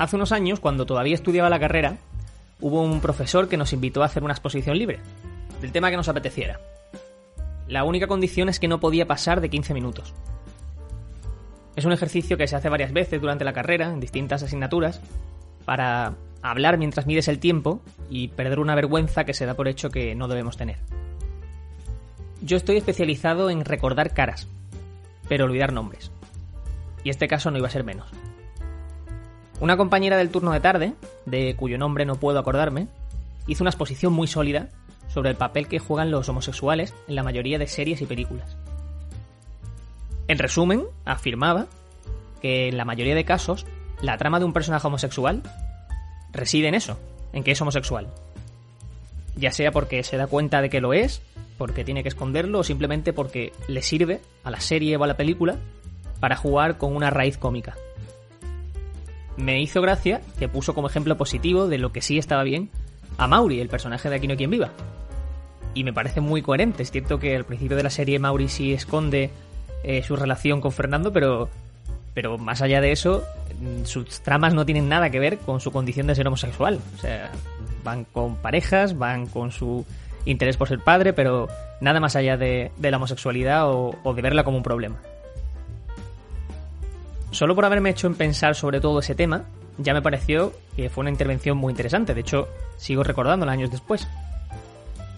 Hace unos años, cuando todavía estudiaba la carrera, hubo un profesor que nos invitó a hacer una exposición libre, del tema que nos apeteciera. La única condición es que no podía pasar de 15 minutos. Es un ejercicio que se hace varias veces durante la carrera, en distintas asignaturas, para hablar mientras mides el tiempo y perder una vergüenza que se da por hecho que no debemos tener. Yo estoy especializado en recordar caras, pero olvidar nombres. Y este caso no iba a ser menos. Una compañera del turno de tarde, de cuyo nombre no puedo acordarme, hizo una exposición muy sólida sobre el papel que juegan los homosexuales en la mayoría de series y películas. En resumen, afirmaba que en la mayoría de casos la trama de un personaje homosexual reside en eso, en que es homosexual. Ya sea porque se da cuenta de que lo es, porque tiene que esconderlo o simplemente porque le sirve a la serie o a la película para jugar con una raíz cómica. Me hizo gracia que puso como ejemplo positivo de lo que sí estaba bien a Mauri, el personaje de Aquí no quien viva. Y me parece muy coherente. Es cierto que al principio de la serie Mauri sí esconde eh, su relación con Fernando, pero, pero más allá de eso, mm, sus tramas no tienen nada que ver con su condición de ser homosexual. O sea, van con parejas, van con su interés por ser padre, pero nada más allá de, la homosexualidad o de verla como un problema. Solo por haberme hecho en pensar sobre todo ese tema, ya me pareció que fue una intervención muy interesante. De hecho, sigo recordándola años después.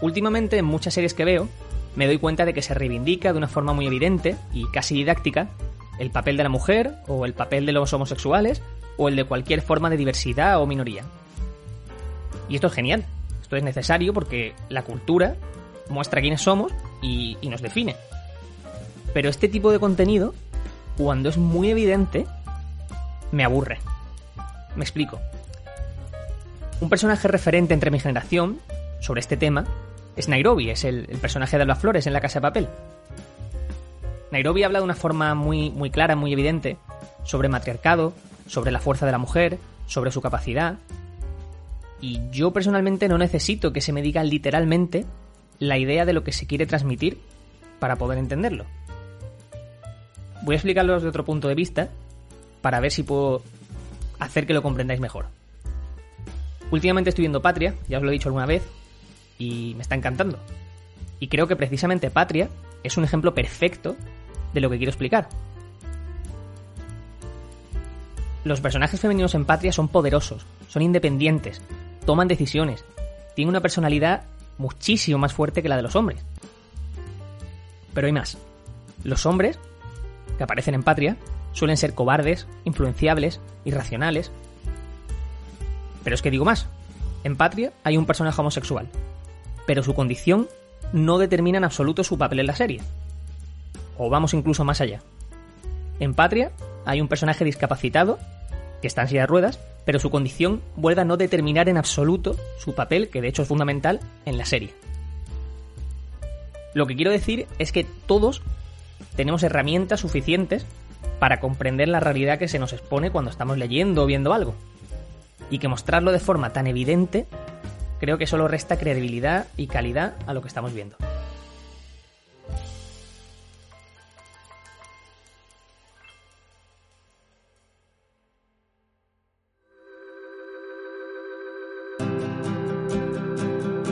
Últimamente, en muchas series que veo, me doy cuenta de que se reivindica de una forma muy evidente y casi didáctica el papel de la mujer, o el papel de los homosexuales, o el de cualquier forma de diversidad o minoría. Y esto es genial. Esto es necesario porque la cultura muestra quiénes somos y, y nos define. Pero este tipo de contenido, cuando es muy evidente, me aburre. Me explico. Un personaje referente entre mi generación sobre este tema es Nairobi, es el, personaje de las Flores en La Casa de Papel. Nairobi habla de una forma muy, muy clara, muy evidente, sobre matriarcado, sobre la fuerza de la mujer, sobre su capacidad. Y yo personalmente no necesito que se me diga literalmente la idea de lo que se quiere transmitir para poder entenderlo. Voy a explicarlo desde otro punto de vista para ver si puedo hacer que lo comprendáis mejor. Últimamente estoy viendo Patria, ya os lo he dicho alguna vez, y me está encantando. Y creo que precisamente Patria es un ejemplo perfecto de lo que quiero explicar. Los personajes femeninos en Patria son poderosos, son independientes, toman decisiones, tienen una personalidad muchísimo más fuerte que la de los hombres. Pero hay más. Los hombres que aparecen en Patria suelen ser cobardes, influenciables, irracionales. Pero es que digo más. En Patria hay un personaje homosexual, pero su condición no determina en absoluto su papel en la serie. O vamos incluso más allá. En Patria hay un personaje discapacitado, que está en silla de ruedas, pero su condición vuelve a no determinar en absoluto su papel, que de hecho es fundamental, en la serie. Lo que quiero decir es que todos tenemos herramientas suficientes para comprender la realidad que se nos expone cuando estamos leyendo o viendo algo. Y que mostrarlo de forma tan evidente creo que solo resta credibilidad y calidad a lo que estamos viendo.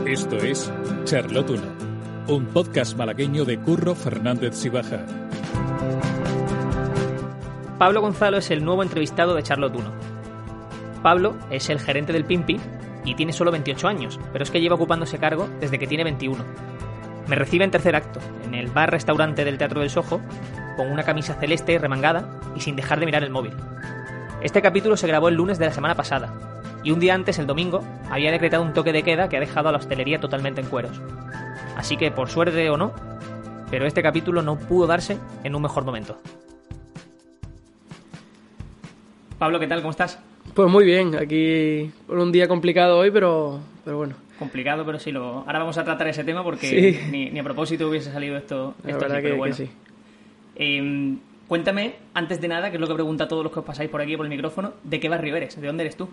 Esto es Charlotte un podcast malagueño de Curro Fernández Sibaja. Pablo Gonzalo es el nuevo entrevistado de Charlotte 1. Pablo es el gerente del Pimpi y tiene solo 28 años, pero es que lleva ocupando ese cargo desde que tiene 21. Me recibe en tercer acto, en el bar-restaurante del Teatro del Sojo, con una camisa celeste remangada y sin dejar de mirar el móvil. Este capítulo se grabó el lunes de la semana pasada, y un día antes, el domingo, había decretado un toque de queda que ha dejado a la hostelería totalmente en cueros. Así que, por suerte o no, pero este capítulo no pudo darse en un mejor momento. Pablo, ¿qué tal? ¿Cómo estás? Pues muy bien, aquí por un día complicado hoy, pero, pero bueno. Complicado, pero sí, lo... ahora vamos a tratar ese tema porque ni, a propósito hubiese salido esto, esto La verdad que, bueno. sí. Em, cuéntame, antes de nada, que es lo que pregunta a todos los que os pasáis por aquí por el micrófono, ¿de qué barrio eres? ¿De dónde eres tú?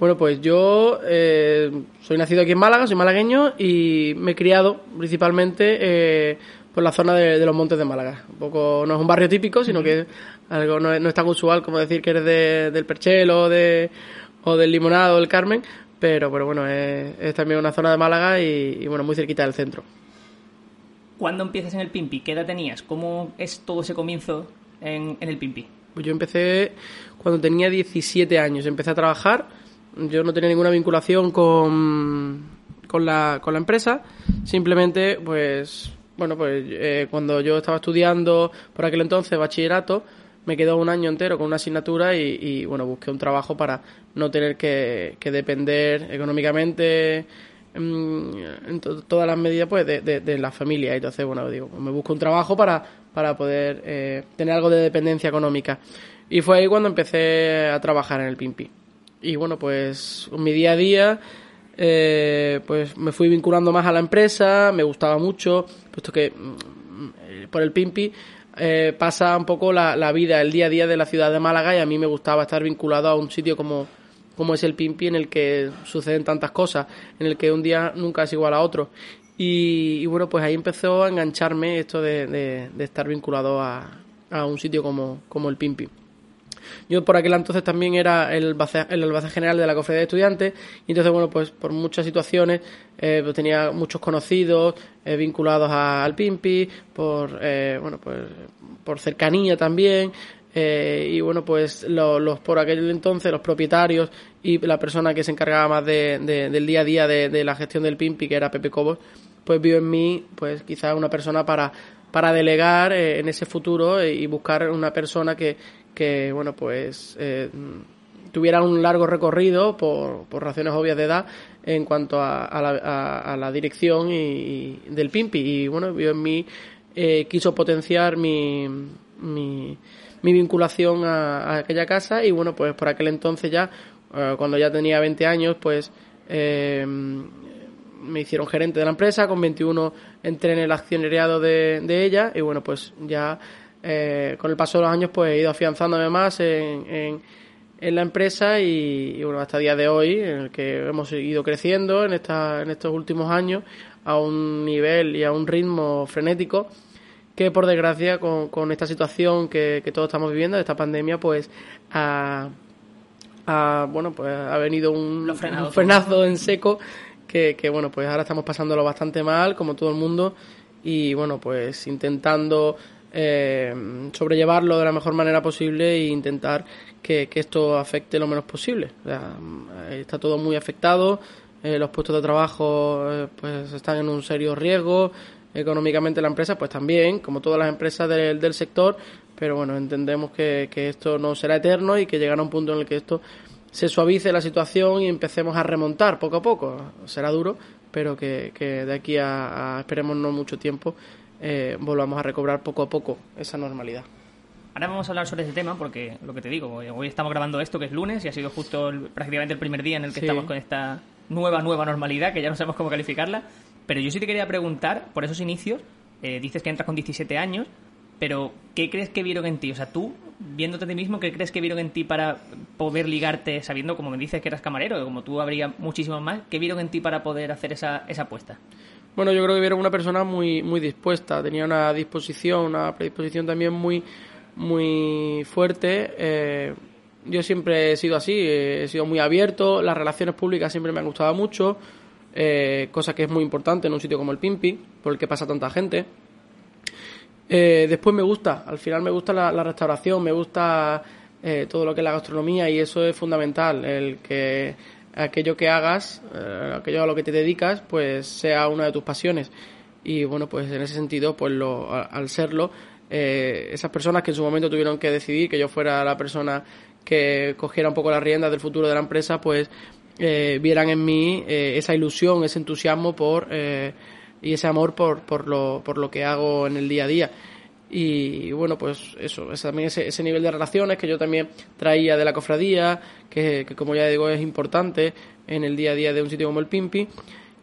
Bueno, pues yo eh, soy nacido aquí en Málaga, soy malagueño y me he criado principalmente eh, por la zona de, los Montes de Málaga. Un poco, no es un barrio típico, sino que algo no es, tan usual como decir que eres de, del Perchelo de, o del Limonado o del Carmen, pero, pero bueno, es, también una zona de Málaga y, bueno, muy cerquita del centro. ¿Cuándo empiezas en el Pimpi? ¿Qué edad tenías? ¿Cómo es todo ese comienzo en, en el Pimpi? Pues yo empecé cuando tenía 17 años, empecé a trabajar, yo no tenía ninguna vinculación con, con, la, con la empresa, simplemente pues bueno, pues eh, cuando yo estaba estudiando por aquel entonces bachillerato, me quedó un año entero con una asignatura y, bueno, busqué un trabajo para no tener que, depender económicamente mm, en, todas las medidas pues de, la familia. Entonces, bueno, digo, pues me busco un trabajo para, para poder eh, tener algo de dependencia económica. Y fue ahí cuando empecé a trabajar en el Pimpi. Y bueno, pues mi día a día eh, pues me fui vinculando más a la empresa, me gustaba mucho, puesto que mm, por el Pimpi eh, pasa un poco la, la, vida, el día a día de la ciudad de Málaga y a mí me gustaba estar vinculado a un sitio como, como es el Pimpi en el que suceden tantas cosas, en el que un día nunca es igual a otro. Y, bueno, pues ahí empezó a engancharme esto de, de, estar vinculado a, a un sitio como, como el Pimpi. Yo por aquel entonces también era el albacea, general de la cofradía de estudiantes y entonces, bueno, pues por muchas situaciones eh, pues tenía muchos conocidos eh, vinculados al Pimpi, por, eh, bueno, pues por cercanía también. y bueno, pues los, por aquel entonces los propietarios y la persona que se encargaba más de, del día a día de, la gestión del Pimpi, que era Pepe Cobos, pues vio en mí, pues quizás una persona para, para delegar en ese futuro y buscar una persona que, que, bueno, pues eh, tuviera un largo recorrido por, por razones obvias de edad en cuanto a, a, la, dirección y, del PIMPI. Y bueno, vio en mí, eh, quiso potenciar mi, mi, vinculación a, aquella casa y bueno, pues por aquel entonces ya, eh, cuando ya tenía 20 años, pues me hicieron gerente de la empresa, con 21 entré en el accionariado de, de ella y bueno, pues ya eh, con el paso de los años pues he ido afianzándome más en, en, la empresa y, bueno, hasta el día de hoy en el que hemos ido creciendo en, esta, en estos últimos años a un nivel y a un ritmo frenético que por desgracia con, con esta situación que, todos estamos viviendo, esta pandemia, pues ha, bueno, pues ha venido un, frenazo en seco que, que bueno, pues ahora estamos pasándolo bastante mal, como todo el mundo, y bueno, pues intentando eh, sobrellevarlo de la mejor manera posible e intentar que, esto afecte lo menos posible. está todo muy afectado, eh, los puestos de trabajo eh, pues están en un serio riesgo, económicamente la empresa pues también, como todas las empresas del, del sector, pero bueno, entendemos que, que esto no será eterno y que llegará un punto en el que esto se suavice la situación y empecemos a remontar poco a poco. Será duro, pero que, que de aquí a, a esperemos no mucho tiempo eh, volvamos a recobrar poco a poco esa normalidad. Ahora vamos a hablar sobre ese tema porque, lo que te digo, hoy estamos grabando esto que es lunes y ha sido justo prácticamente el primer día en el que estamos con esta nueva, nueva normalidad, que ya no sabemos cómo calificarla. Pero yo sí te quería preguntar, por esos inicios, eh, dices que entras con 17 años, pero ¿qué crees que vieron en ti? O sea, tú, viéndote a ti mismo, ¿qué crees que vieron en ti para poder ligarte, sabiendo, como me dices, que eras camarero, como tú habría muchísimo más, ¿qué vieron en ti para poder hacer esa, esa apuesta? Bueno, yo creo que vieron una persona muy, muy dispuesta, tenía una disposición, una predisposición también muy, muy fuerte. Eh, yo siempre he sido así, he sido muy abierto, las relaciones públicas siempre me han gustado mucho, eh, cosa que es muy importante en un sitio como el Pimpi, por el que pasa tanta gente. Eh, después me gusta, al final me gusta la, la restauración, me gusta todo lo que es la gastronomía y eso es fundamental, el que aquello que hagas, eh, aquello a lo que te dedicas, pues sea una de tus pasiones. Y bueno, pues en ese sentido, pues lo, al serlo, eh, esas personas que en su momento tuvieron que decidir que yo fuera la persona que cogiera un poco las riendas del futuro de la empresa, pues eh, vieran en mí esa ilusión, ese entusiasmo por y ese amor por, por, lo, por lo que hago en el día a día. Y bueno, pues eso, es también ese, ese nivel de relaciones que yo también traía de la cofradía, que, como ya digo es importante en el día a día de un sitio como el Pimpi.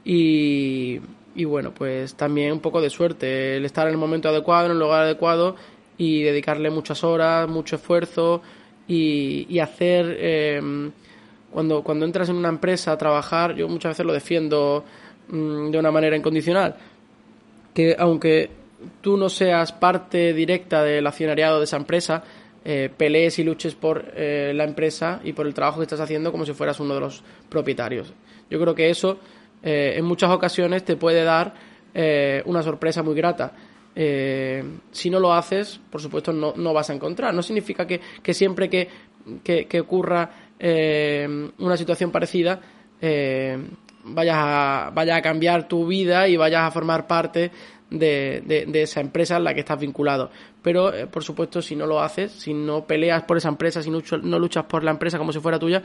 Y, y bueno, pues también un poco de suerte, el estar en el momento adecuado, en el lugar adecuado y dedicarle muchas horas, mucho esfuerzo y, hacer... Eh, cuando, cuando entras en una empresa a trabajar, yo muchas veces lo defiendo mm, de una manera incondicional, que aunque tú no seas parte directa del accionariado de esa empresa, eh, pelees y luches por eh, la empresa y por el trabajo que estás haciendo como si fueras uno de los propietarios. Yo creo que eso eh, en muchas ocasiones te puede dar una sorpresa muy grata. si no lo haces, por supuesto, no, no vas a encontrar. No significa que, que siempre que, que, ocurra una situación parecida vayas a, vayas a cambiar tu vida y vayas a formar parte de, de, esa empresa en la que estás vinculado. Pero, eh, por supuesto, si no lo haces, si no peleas por esa empresa, si no, no, luchas por la empresa como si fuera tuya,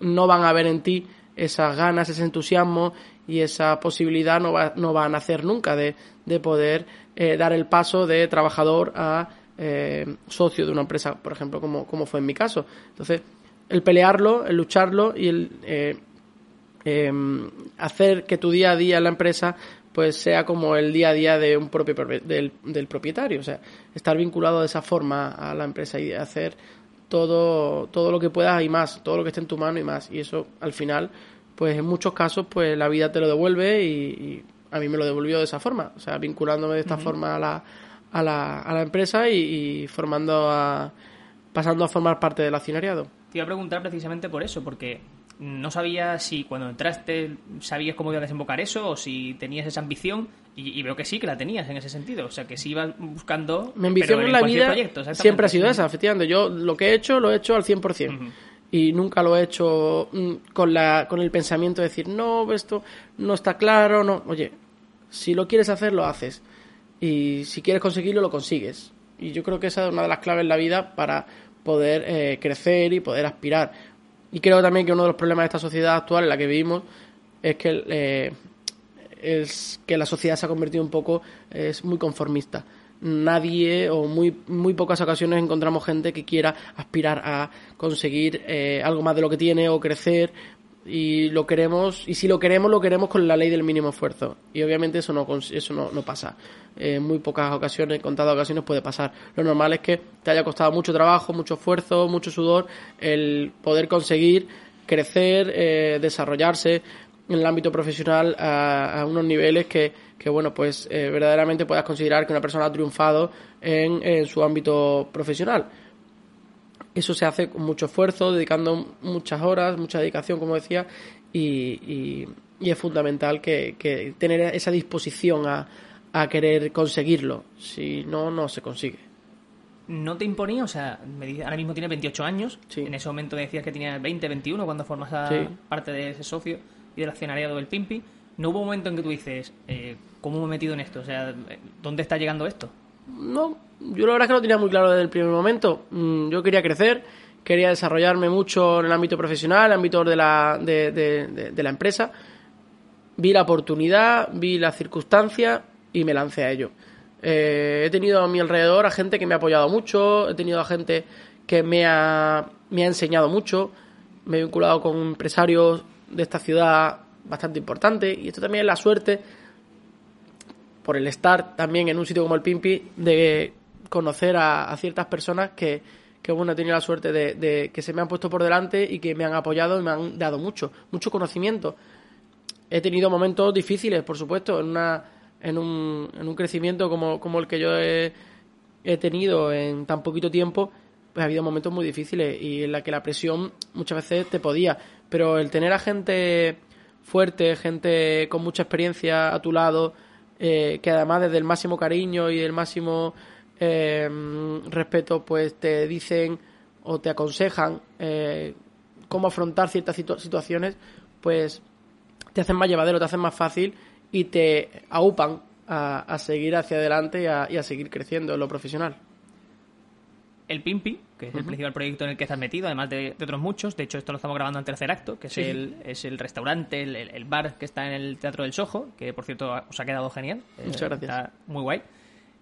no van a ver en ti esas ganas, ese entusiasmo y esa posibilidad no, va, no van a nacer nunca de, de poder eh, dar el paso de trabajador a eh, socio de una empresa, por ejemplo, como, como fue en mi caso. Entonces, el pelearlo, el lucharlo y el em, hacer que tu día a día en la empresa pues sea como el día a día de un propio del, del propietario, o sea, estar vinculado de esa forma a la empresa y hacer todo, todo lo que puedas y más, todo lo que esté en tu mano y más. Y eso al final, pues en muchos casos, pues la vida te lo devuelve y, a mí me lo devolvió de esa forma, o sea, vinculándome de esta forma a la, a la, a la empresa y, formando a, pasando a formar parte del accionariado. Te iba a preguntar precisamente por eso, porque no sabía si cuando entraste sabías cómo iba a desembocar eso o si tenías esa ambición y, veo que sí que la tenías en ese sentido. O sea que sí ibas buscando mi ambición en, la vida siempre ha sido esa efectivamente. Yo lo que he hecho lo he hecho al 100% y nunca lo he hecho mm, con la con el pensamiento de decir no esto no está claro no oye si lo quieres hacer lo haces. Y si quieres conseguirlo lo consigues. Y yo creo que esa es una de las claves en la vida para poder eh, crecer y poder aspirar y creo también que uno de los problemas de esta sociedad actual en la que vivimos es que, eh, es que la sociedad se ha convertido un poco, es muy conformista. Nadie o muy, muy pocas ocasiones encontramos gente que quiera aspirar a conseguir eh, algo más de lo que tiene o crecer y lo queremos y si lo queremos lo queremos con la ley del mínimo esfuerzo. Y obviamente eso no eso no, no pasa. En muy pocas ocasiones en contadas ocasiones puede pasar. Lo normal es que te haya costado mucho trabajo mucho esfuerzo mucho sudor el poder conseguir crecer eh, desarrollarse en el ámbito profesional a, unos niveles que, que bueno pues eh, verdaderamente puedas considerar que una persona ha triunfado en su ámbito profesional eso se hace con mucho esfuerzo, dedicando muchas horas, mucha dedicación, como decía, y, es fundamental que, tener esa disposición a, querer conseguirlo. Si no, no se consigue. ¿No te imponía? O sea, ahora mismo tiene 28 años. En ese momento decías que tenía 20, 21 cuando formas parte de ese socio y del accionariado del Pimpi. ¿No hubo un momento en que tú dices, eh, ¿cómo me he metido en esto? O sea, ¿dónde está llegando esto? No, yo la verdad es que no tenía muy claro desde el primer momento. Mm, yo quería crecer, quería desarrollarme mucho en el ámbito profesional, en el ámbito de la, de, la empresa. Vi la oportunidad, vi las circunstancias y me lancé a ello. Eh, he tenido a mi alrededor a gente que me ha apoyado mucho, he tenido a gente que me ha, me ha enseñado mucho, me he vinculado con empresarios de esta ciudad bastante importante y esto también es la suerte por el estar también en un sitio como el Pimpi, de conocer a, ciertas personas que, que, bueno, he tenido la suerte de, que se me han puesto por delante y que me han apoyado y me han dado mucho, mucho conocimiento. He tenido momentos difíciles, por supuesto, en, una, en, un, en un crecimiento como, como el que yo he, he tenido en tan poquito tiempo, pues ha habido momentos muy difíciles y en la que la presión muchas veces te podía. Pero el tener a gente fuerte, gente con mucha experiencia a tu lado, eh, que además desde el máximo cariño y el máximo eh, respeto, pues te dicen o te aconsejan eh, cómo afrontar ciertas situaciones, pues te hacen más llevadero, te hacen más fácil y te aupan a, seguir hacia adelante y a, seguir creciendo en lo profesional. El Pimpi, que es el principal proyecto en el que estás metido, además de, otros muchos. De hecho, esto lo estamos grabando en tercer acto, que es, el, es el restaurante, el, bar que está en el Teatro del Sojo, que por cierto os ha quedado genial. Muchas gracias. Está muy guay.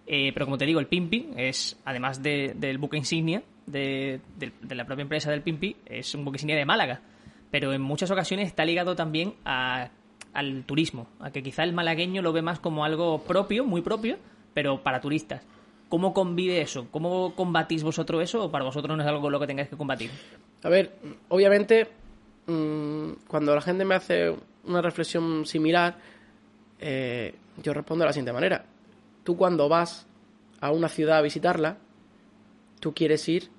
Eh, pero como te digo, el Pimpi es, además del buque insignia de, la propia empresa del Pimpi, es un buque insignia de Málaga. Pero en muchas ocasiones está ligado también al turismo, a que quizá el malagueño lo ve más como algo propio, muy propio, pero para turistas. ¿Cómo convive eso? ¿Cómo combatís vosotros eso o para vosotros no es algo con lo que tengáis que combatir? A ver, obviamente, mm, cuando la gente me hace una reflexión similar, eh, yo respondo de la siguiente manera. tú cuando vas a una ciudad a visitarla, tú quieres ir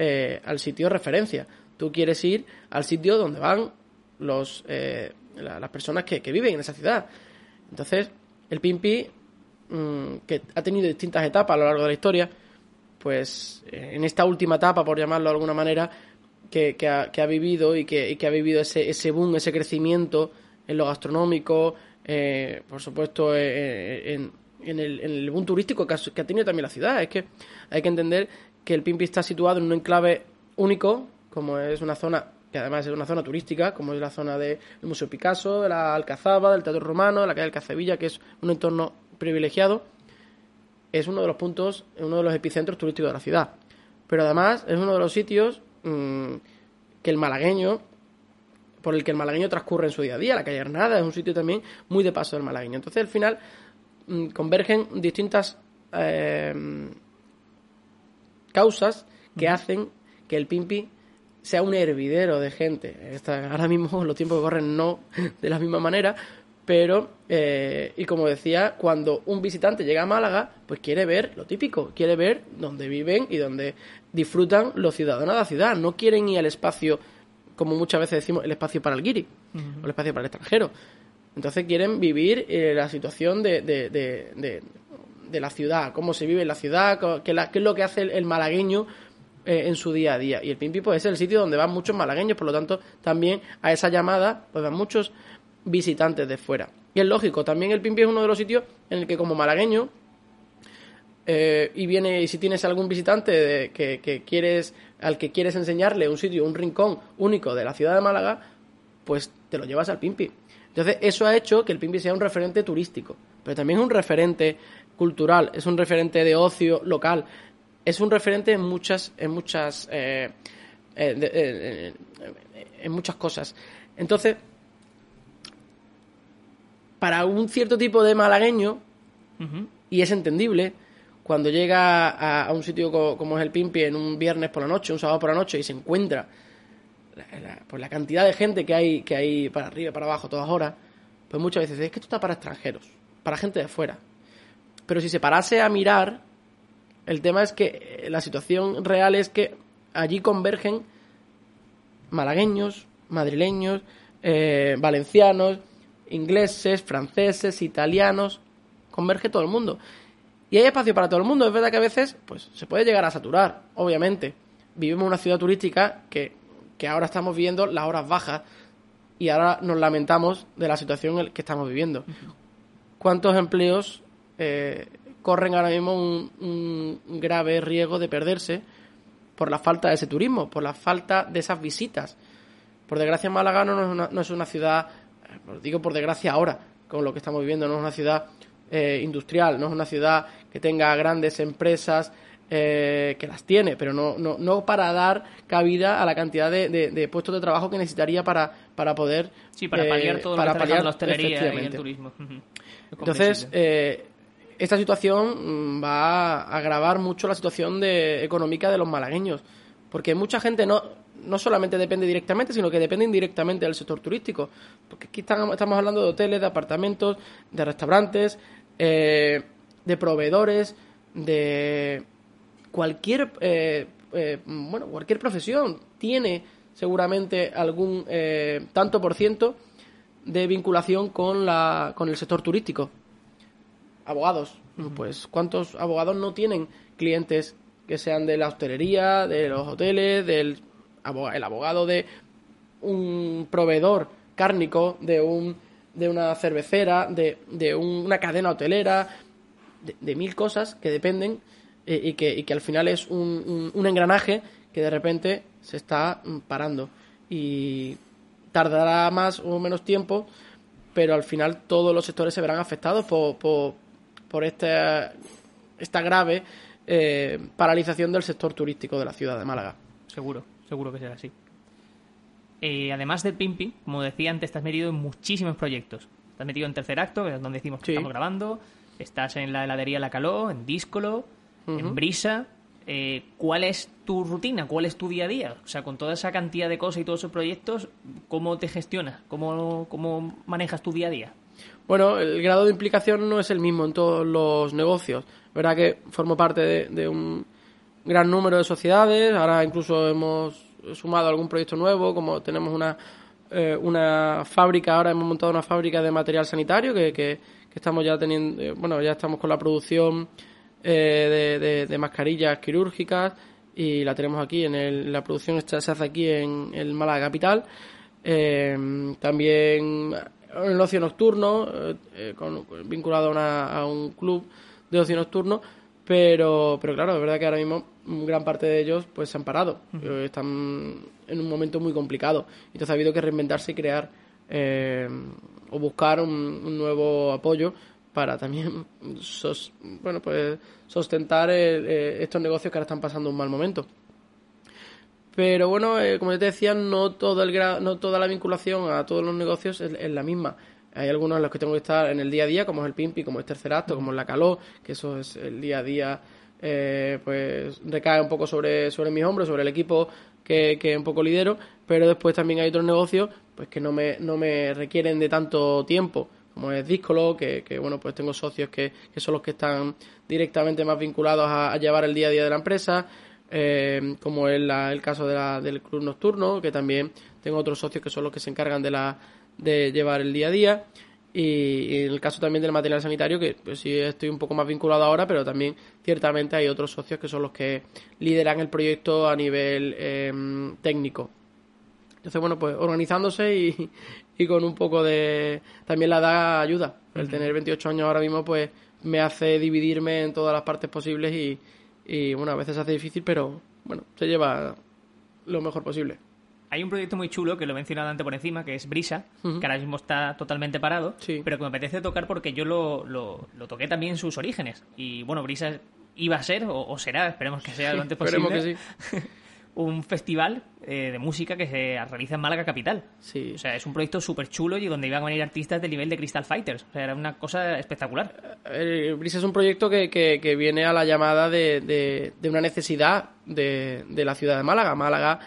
eh, al sitio de referencia. Tú quieres ir al sitio donde van los, eh, las personas que, viven en esa ciudad. Entonces, el Pimpi, mm, que ha tenido distintas etapas a lo largo de la historia, pues eh, en esta última etapa, por llamarlo de alguna manera, que, ha, vivido y que, ha vivido ese, ese boom, ese crecimiento en lo gastronómico, por supuesto, en, en, el, en el boom turístico que ha, tenido también la ciudad. Es que hay que entender que el Pimpi está situado en un enclave único, como es una zona que además es una zona turística, como es la zona del Museo Picasso, de la Alcazaba, del Teatro Romano, de la calle del Cacevilla, que es un entorno privilegiado, es uno de los puntos, uno de los epicentros turísticos de la ciudad. Pero además es uno de los sitios mm, que el malagueño, por el que el malagueño transcurre en su día a día. La calle Hernada es un sitio también muy de paso del malagueño. Entonces, al final, mm, convergen distintas eh, causas que hacen que el Pimpi sea un hervidero de gente. ahora mismo los tiempos corren no de la misma manera, pero, eh, y como decía, cuando un visitante llega a Málaga, pues quiere ver lo típico, quiere ver dónde viven y dónde disfrutan los ciudadanos de la ciudad. No quieren ir al espacio, como muchas veces decimos, el espacio para el guiri, o el espacio para el extranjero. Entonces quieren vivir eh, la situación de, de la ciudad, cómo se vive en la ciudad, qué, es lo que hace el, malagueño eh, en su día a día. Y el Pimpi pues, es el sitio donde van muchos malagueños, por lo tanto, también a esa llamada pues van muchos visitantes de fuera. Y es lógico, también el Pimpi es uno de los sitios en el que como malagueño eh, y viene si tienes algún visitante que, que, quieres al que quieres enseñarle un sitio, un rincón único de la ciudad de Málaga, pues te lo llevas al Pimpi. Entonces, eso ha hecho que el Pimpi sea un referente turístico, pero también es un referente cultural, es un referente de ocio local, es un referente en muchas, en muchas, eh, eh, en muchas cosas. Entonces, para un cierto tipo de malagueño, y es entendible, cuando llega a, un sitio como, es el Pimpi en un viernes por la noche, un sábado por la noche, y se encuentra la, pues la cantidad de gente que hay, que hay para arriba y para abajo todas horas, pues muchas veces es que esto está para extranjeros, para gente de fuera. Pero si se parase a mirar, el tema es que eh, la situación real es que allí convergen malagueños, madrileños, eh, valencianos, ingleses, franceses, italianos, converge todo el mundo. Y hay espacio para todo el mundo. Es verdad que a veces pues, se puede llegar a saturar, obviamente. Vivimos en una ciudad turística que, que ahora estamos viviendo las horas bajas y ahora nos lamentamos de la situación en que estamos viviendo. ¿Cuántos empleos eh, corren ahora mismo un, grave riesgo de perderse por la falta de ese turismo, por la falta de esas visitas. Por desgracia, Málaga no es una, no es una ciudad, eh, digo por desgracia ahora, con lo que estamos viviendo, no es una ciudad eh, industrial, no es una ciudad que tenga grandes empresas, que las tiene, pero no, no, no para dar cabida a la cantidad de, puestos de trabajo que necesitaría para, para poder... Sí, para paliar todo para paliar, la hostelería y el turismo. Entonces, esta situación mm, va a agravar mucho la situación de, económica de los malagueños, porque mucha gente no, no solamente depende directamente, sino que depende indirectamente del sector turístico, porque aquí estamos hablando de hoteles, de apartamentos, de restaurantes, eh, de proveedores, de cualquier, eh, eh, bueno, cualquier profesión tiene seguramente algún tanto por ciento de vinculación con, la, con el sector turístico. Abogados. Pues ¿cuántos abogados no tienen clientes que sean de la hostelería, de los hoteles, del el abogado de un proveedor cárnico, de un de una cervecera, de, de una cadena hotelera, de, mil cosas que dependen eh, y, que, que al final es un, un, engranaje que de repente se está parando. Y tardará más o menos tiempo, pero al final todos los sectores se verán afectados por, por esta, esta grave eh, paralización del sector turístico de la ciudad de Málaga. Seguro, seguro que será así. Eh, además del Pimpi, como decía antes, estás metido en muchísimos proyectos. Estás metido en Tercer Acto, que es donde decimos que estamos grabando. Estás en la heladería La Caló, en Díscolo, en Brisa. Eh, ¿Cuál es tu rutina? ¿Cuál es tu día a día? O sea, con toda esa cantidad de cosas y todos esos proyectos, ¿cómo te gestionas? ¿Cómo, cómo manejas tu día a día? Bueno, el grado de implicación no es el mismo en todos los negocios. verdad que formo parte de, un gran número de sociedades, ahora incluso hemos sumado algún proyecto nuevo, como tenemos una, eh, una fábrica, ahora hemos montado una fábrica de material sanitario que, que, estamos ya teniendo, eh, bueno, ya estamos con la producción eh, de, mascarillas quirúrgicas y la tenemos aquí en el, la producción se hace aquí en el Málaga Capital. también el ocio nocturno, eh, eh, vinculado a, un club de ocio nocturno, pero, pero claro, es verdad que ahora mismo gran parte de ellos pues se han parado, eh, están en un momento muy complicado, entonces ha habido que reinventarse y crear o buscar un, nuevo apoyo para también bueno pues sostentar estos negocios que ahora están pasando un mal momento. Pero bueno, eh, como te decía, no, todo el no toda la vinculación a todos los negocios es, la misma. Hay algunos en los que tengo que estar en el día a día, como es el Pimpi, como es Tercer Acto, como es la Caló, que eso es el día a día, eh, pues recae un poco sobre, sobre mis hombros, sobre el equipo que, que un poco lidero, pero después también hay otros negocios pues que no me, no me requieren de tanto tiempo como es Discolo, que, que, bueno, pues tengo socios que, que, son los que están directamente más vinculados a, llevar el día a día de la empresa, eh, como es el caso de la, del club nocturno, que también tengo otros socios que son los que se encargan de, la, de llevar el día a día. Y, en el caso también del material sanitario, que pues, sí estoy un poco más vinculado ahora, pero también ciertamente hay otros socios que son los que lideran el proyecto a nivel em, técnico. Entonces, bueno, pues organizándose y, y, con un poco de... También la da ayuda. El tener 28 años ahora mismo, pues me hace dividirme en todas las partes posibles y, y bueno, a veces se hace difícil, pero bueno, se lleva lo mejor posible. Hay un proyecto muy chulo que lo he mencionado antes por encima, que es Brisa, que ahora mismo está totalmente parado, pero que me apetece tocar porque yo lo, lo, toqué también en sus orígenes. Y bueno, Brisa iba a ser, o, será, esperemos que sea lo antes posible. Que sí. un festival eh, de música que se realiza en Málaga Capital. Sí. O sea, es un proyecto súper chulo y donde iban a venir artistas del nivel de Crystal Fighters. O sea, era una cosa espectacular. Eh, Brisa es un proyecto que, que, viene a la llamada de, de, una necesidad de, de, la ciudad de Málaga. Málaga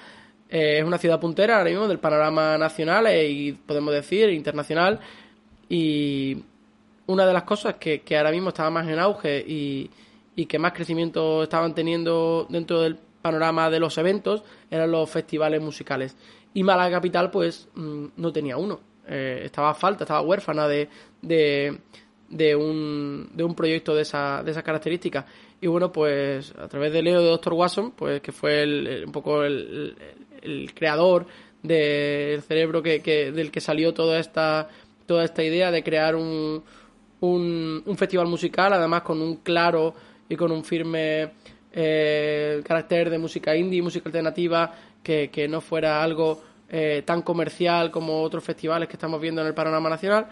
eh, es una ciudad puntera ahora mismo del panorama nacional y podemos decir internacional. Y una de las cosas que, que ahora mismo estaba más en auge y, y que más crecimiento estaban teniendo dentro del panorama de los eventos eran los festivales musicales. Y Málaga Capital, pues, mm, no tenía uno. Eh, estaba falta, estaba huérfana de, de, un, de un proyecto de esa, de esas características. Y bueno, pues a través de Leo de Dr. Watson, pues que fue el, un poco el, creador del cerebro que, que, del que salió toda esta, toda esta idea de crear un, un, un festival musical, además con un claro y con un firme eh, carácter de música indie, música alternativa, que, que no fuera algo eh, tan comercial como otros festivales que estamos viendo en el panorama nacional,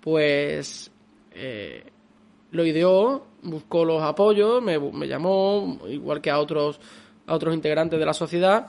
pues eh, lo ideó, buscó los apoyos, me, me, llamó, igual que a otros, a otros integrantes de la sociedad,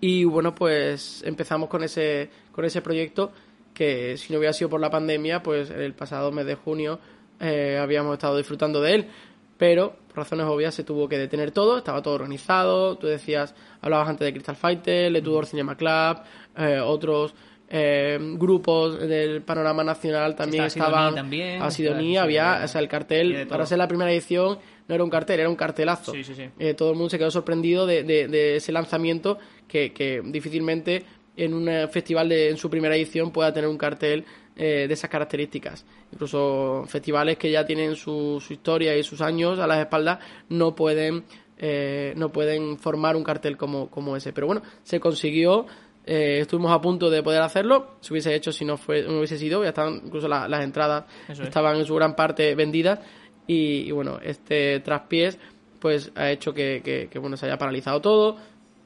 y bueno, pues empezamos con ese, con ese proyecto que si no hubiera sido por la pandemia, pues el pasado mes de junio eh, habíamos estado disfrutando de él. Pero por razones obvias se tuvo que detener todo, estaba todo organizado, tú decías, hablabas antes de Crystal Fighter, Le Tudor Cinema Club, eh, otros eh, grupos del panorama nacional también estaban, también, a Sidonia, había, o sea, el cartel, para ser la primera edición no era un cartel, era un cartelazo. Eh, todo el mundo se quedó sorprendido de, de, ese lanzamiento que, que difícilmente en un festival de, en su primera edición pueda tener un cartel eh, de esas características. Incluso festivales que ya tienen su, historia y sus años a las espaldas no pueden, eh, no pueden formar un cartel como, como ese. Pero bueno, se consiguió. Eh, estuvimos a punto de poder hacerlo. Se hubiese hecho si no, fue, no hubiese sido. Ya estaban, incluso las entradas estaban en su gran parte vendidas. Y, bueno, este traspiés pues ha hecho que, que, que bueno se haya paralizado todo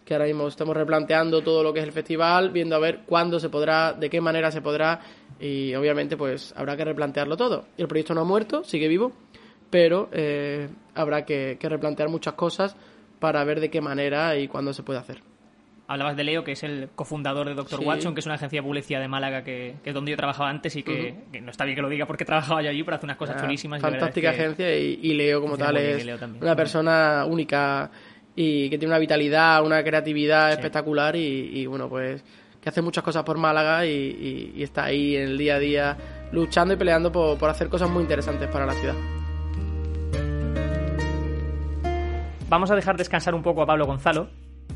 que ahora mismo estamos replanteando todo lo que es el festival, viendo a ver cuándo se podrá, de qué manera se podrá y obviamente pues habrá que replantearlo todo. El proyecto no ha muerto, sigue vivo, pero eh, habrá que, replantear muchas cosas para ver de qué manera y cuándo se puede hacer. Hablabas de Leo, que es el cofundador de Dr. Watson, que es una agencia de publicidad de Málaga, que, es donde yo trabajaba antes y que, no está bien que lo diga porque trabajaba yo allí, pero hace unas cosas ah, chulísimas. Fantástica agencia y, Leo como tal es una persona única y que tiene una vitalidad, una creatividad espectacular y, bueno, pues que hace muchas cosas por Málaga y, está ahí en el día a día luchando y peleando por, por hacer cosas muy interesantes para la ciudad. Vamos a dejar descansar un poco a Pablo Gonzalo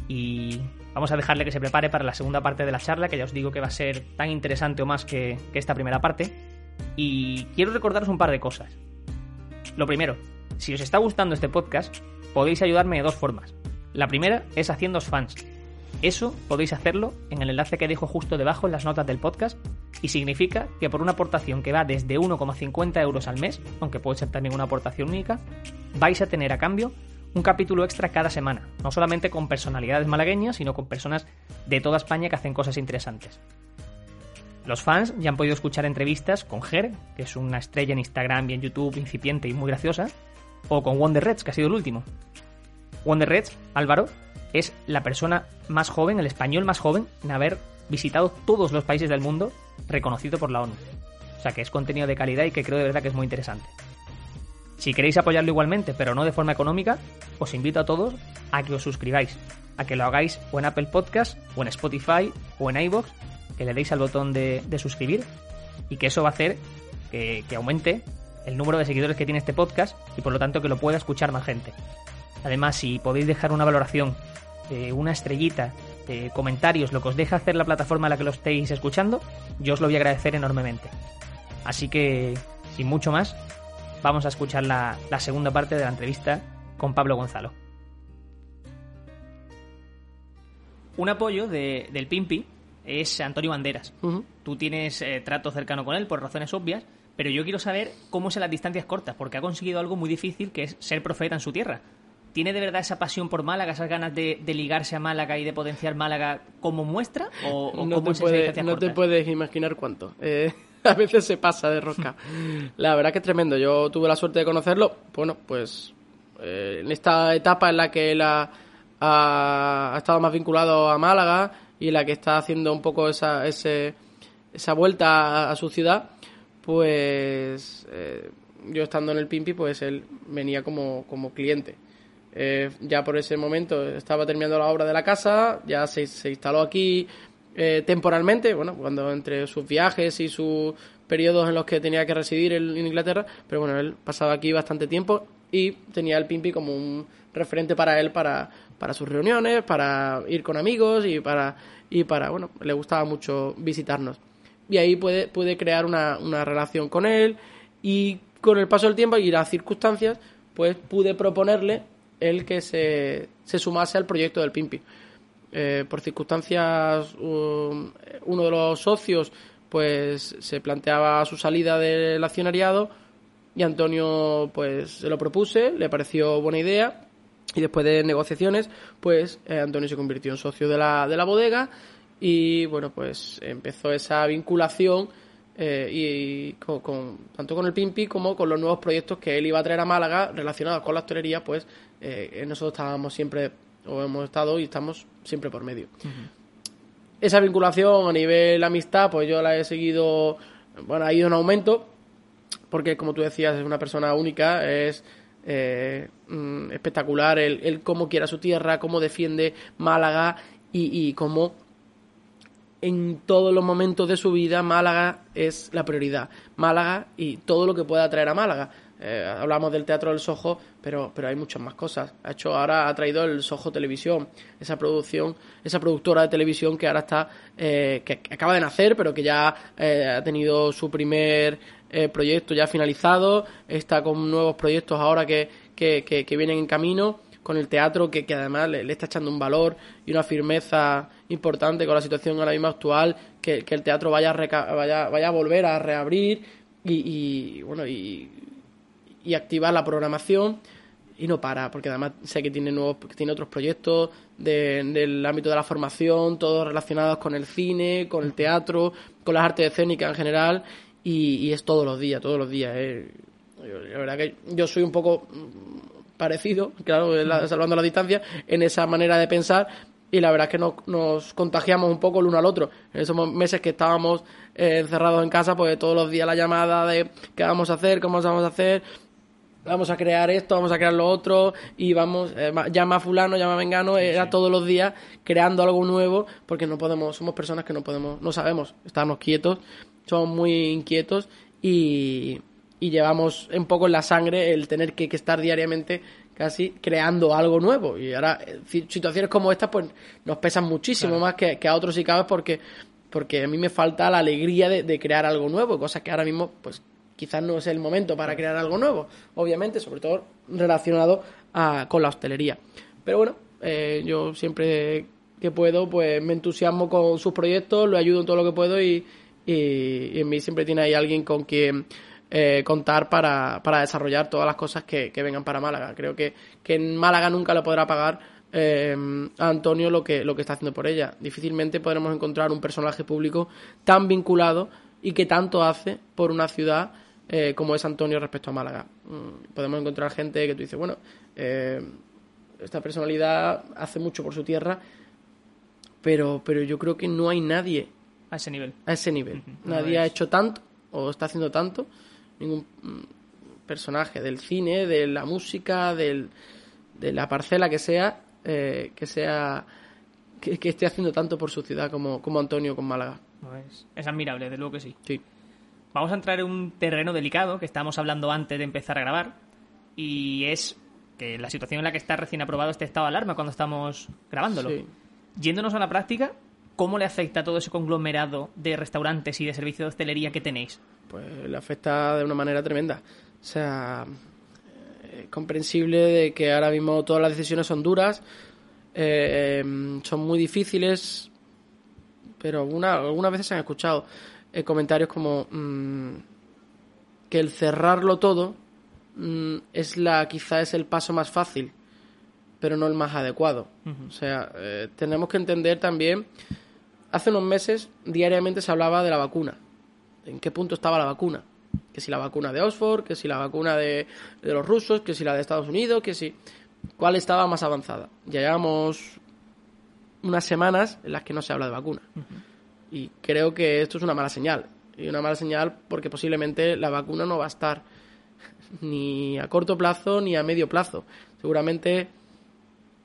y vamos a dejarle que se prepare para la segunda parte de la charla, que ya os digo que va a ser tan interesante o más que, esta primera parte. Y quiero recordaros un par de cosas. Lo primero, si os está gustando este podcast, podéis ayudarme de dos formas. La primera es haciéndoos fans. Eso podéis hacerlo en el enlace que dejo justo debajo en las notas del podcast y significa que por una aportación que va desde 1,50 euros al mes, aunque puede ser también una aportación única, vais a tener a cambio un capítulo extra cada semana, no solamente con personalidades malagueñas, sino con personas de toda España que hacen cosas interesantes. Los fans ya han podido escuchar entrevistas con Ger, que es una estrella en Instagram y en YouTube incipiente y muy graciosa, o con Wonder Reds, que ha sido el último. Wonder Reds, Álvaro, es la persona más joven, el español más joven, en haber visitado todos los países del mundo reconocido por la ONU. O sea que es contenido de calidad y que creo de verdad que es muy interesante. Si queréis apoyarlo igualmente, pero no de forma económica, os invito a todos a que os suscribáis, a que lo hagáis o en Apple Podcast, o en Spotify, o en iVoox, que le deis al botón de, de suscribir, y que eso va a hacer que, aumente el número de seguidores que tiene este podcast y por lo tanto que lo pueda escuchar más gente. Además, si podéis dejar una valoración, eh, una estrellita, eh, comentarios, lo que os deja hacer la plataforma en la que lo estéis escuchando, yo os lo voy a agradecer enormemente. Así que, sin mucho más, vamos a escuchar la, la segunda parte de la entrevista con Pablo Gonzalo. Un apoyo de- del Pimpi es Antonio Banderas. Tú tienes eh, trato cercano con él por razones obvias, pero yo quiero saber cómo es en las distancias cortas, porque ha conseguido algo muy difícil que es ser profeta en su tierra. ¿Tiene de verdad esa pasión por Málaga, esas ganas de, de ligarse a Málaga y de potenciar Málaga como muestra? ¿O, o no cómo te, es puede- no te puedes imaginar cuánto. Eh, a veces se pasa de rosca. La verdad que es tremendo. Yo tuve la suerte de conocerlo. Bueno, pues eh, en esta etapa en la que él ha, estado más vinculado a Málaga y la que está haciendo un poco esa, esa vuelta a, su ciudad, pues eh, yo estando en el Pimpi, pues él venía como, como cliente. Eh, ya por ese momento estaba terminando la obra de la casa, ya se instaló aquí eh, temporalmente, bueno, cuando entre sus viajes y sus periodos en los que tenía que residir en, Inglaterra, pero bueno, él pasaba aquí bastante tiempo y tenía el Pimpi como un referente para él para, para sus reuniones, para ir con amigos y para, y para, bueno, le gustaba mucho visitarnos. Y ahí puede, puede crear una, una relación con él y con el paso del tiempo y las circunstancias, pues pude proponerle el que se, se sumase al proyecto del Pimpi. Eh, por circunstancias, uno de los socios pues se planteaba su salida del accionariado y Antonio pues se lo propuse, le pareció buena idea y después de negociaciones pues eh, Antonio se convirtió en socio de la, de la bodega y bueno pues empezó esa vinculación eh, y, con, con- tanto con el Pimpi como con los nuevos proyectos que él iba a traer a Málaga relacionados con la hostelería pues eh, nosotros estábamos siempre o hemos estado y estamos siempre por medio esa vinculación a nivel amistad, pues yo la he seguido, bueno, ha ido en aumento, porque como tú decías, es una persona única, es eh, mm, espectacular el, el cómo quiere a su tierra, cómo defiende Málaga y, y cómo en todos los momentos de su vida Málaga es la prioridad. Málaga y todo lo que pueda traer a Málaga. Eh, hablamos del Teatro del Sojo, pero, pero hay muchas más cosas. Ha hecho ahora ha traído el Sojo Televisión, esa producción, esa productora de televisión que ahora está, eh, que acaba de nacer, pero que ya eh, ha tenido su primer eh, proyecto ya finalizado, está con nuevos proyectos ahora que, que, que, que vienen en camino con el teatro que, que además le, le está echando un valor y una firmeza importante con la situación ahora mismo actual, que el teatro vaya a, reca- vaya, vaya a volver a reabrir y, y, bueno y, y activar la programación y no para, porque además sé que tiene nuevos, tiene otros proyectos de- del ámbito de la formación, todos relacionados con el cine, con el teatro, con las artes escénicas en general, y, es todos los días, todos los días. eh. La verdad que yo soy un poco mm, parecido, claro, salvando la distancia, en esa manera de pensar, y la verdad es que nos, nos contagiamos un poco el uno al otro. En esos meses que estábamos eh, encerrados en casa, pues todos los días la llamada de qué vamos a hacer, cómo vamos a hacer, vamos a crear esto, vamos a crear lo otro, y vamos, eh, ma- llama a fulano, llama a vengano, era todos los días creando algo nuevo, porque no podemos, somos personas que no podemos, no sabemos estarnos quietos, somos muy inquietos, y, y llevamos un poco en la sangre el tener que, que estar diariamente casi creando algo nuevo. Y ahora, eh, ci- situaciones como estas, pues nos pesan muchísimo más que, que a otros y cada vez porque, porque a mí me falta la alegría de, de crear algo nuevo, cosa que ahora mismo, pues quizás no es el momento para crear algo nuevo, obviamente, sobre todo relacionado a- con la hostelería. Pero bueno, eh, yo siempre que puedo, pues me entusiasmo con sus proyectos, lo ayudo en todo lo que puedo y, y, en mí siempre tiene ahí alguien con quien eh, contar para, para desarrollar todas las cosas que, que vengan para Málaga. Creo que, que en Málaga nunca le podrá pagar eh, a Antonio lo que, lo que está haciendo por ella. Difícilmente podremos encontrar un personaje público tan vinculado y que tanto hace por una ciudad eh, como es Antonio respecto a Málaga. Mm, podemos encontrar gente que tú dices, bueno, eh, esta personalidad hace mucho por su tierra, pero, pero yo creo que no hay nadie A ese nivel. a ese nivel. Nadie ha hecho tanto o está haciendo tanto. Ningún mm, personaje del cine, de la música, del, de la parcela que sea, eh, que sea que, que esté haciendo tanto por su ciudad como, como Antonio con Málaga. Pues es admirable, de luego que sí. Sí. Vamos a entrar en un terreno delicado que estábamos hablando antes de empezar a grabar. Y es que la situación en la que está recién aprobado este estado de alarma cuando estamos grabándolo. Sí. Yéndonos a la práctica, ¿cómo le afecta todo ese conglomerado de restaurantes y de servicios de hostelería que tenéis? pues le afecta de una manera tremenda. O sea, eh, es comprensible de que ahora mismo todas las decisiones son duras, eh, em, son muy difíciles, pero alguna, algunas veces se han escuchado eh, comentarios como mm, que el cerrarlo todo mm, es la quizá es el paso más fácil, pero no el más adecuado. O sea, eh, tenemos que entender también, hace unos meses diariamente se hablaba de la vacuna en qué punto estaba la vacuna. Que si la vacuna de Oxford, que si la vacuna de, de los rusos, que si la de Estados Unidos, que si... ¿Cuál estaba más avanzada? Ya llevamos unas semanas en las que no se habla de vacuna. Y creo que esto es una mala señal. Y una mala señal porque posiblemente la vacuna no va a estar ni a corto plazo ni a medio plazo. Seguramente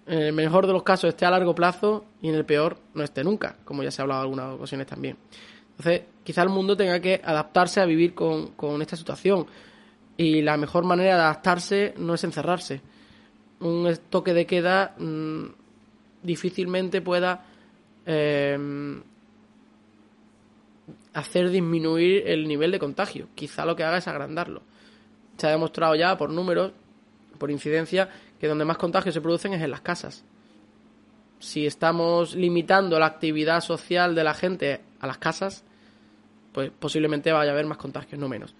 en el mejor de los casos esté a largo plazo y en el peor no esté nunca, como ya se ha hablado en algunas ocasiones también. Entonces, quizá el mundo tenga que adaptarse a vivir con, con esta situación. Y la mejor manera de adaptarse no es encerrarse. Un toque de queda mm, difícilmente pueda eh, hacer disminuir el nivel de contagio. Quizá lo que haga es agrandarlo. Se ha demostrado ya por números, por incidencia, que donde más contagios se producen es en las casas. Si estamos limitando la actividad social de la gente a las casas, pues posiblemente vaya a haber más contagios, no menos.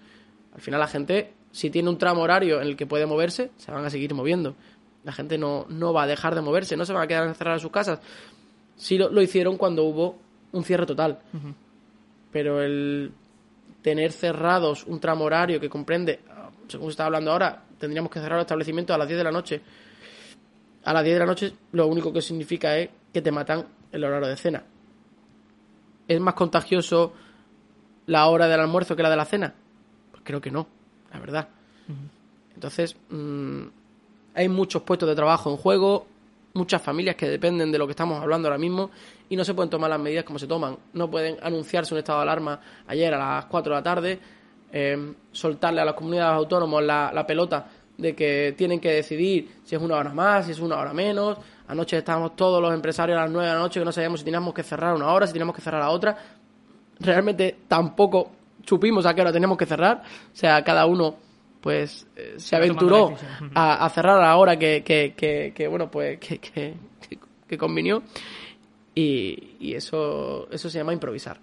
Al final la gente, si tiene un tramo horario en el que puede moverse, se van a seguir moviendo. La gente no, no va a dejar de moverse, no se van a quedar encerradas en sus casas. Sí lo, lo hicieron cuando hubo un cierre total. Pero el tener cerrados un tramo horario que comprende, según se está hablando ahora, tendríamos que cerrar los establecimientos a las 10 de la noche. A las 10 de la noche lo único que significa es que te matan el horario de cena. ¿Es más contagioso la hora del almuerzo que la de la cena? Pues creo que no, la verdad. Entonces, mm, hay muchos puestos de trabajo en juego, muchas familias que dependen de lo que estamos hablando ahora mismo y no se pueden tomar las medidas como se toman. No pueden anunciarse un estado de alarma ayer a las 4 de la tarde, eh, soltarle a las comunidades autónomas la, la pelota de que tienen que decidir si es una hora más, si es una hora menos. Anoche estábamos todos los empresarios a las 9 de la noche que no sabíamos si teníamos que cerrar una hora, si teníamos que cerrar la otra. Realmente tampoco supimos a qué hora teníamos que cerrar. O sea, cada uno pues eh, se aventuró a, a cerrar a la hora que, que, que, que, bueno, pues que, que, que- que convinió. Y, y eso, eso se llama improvisar.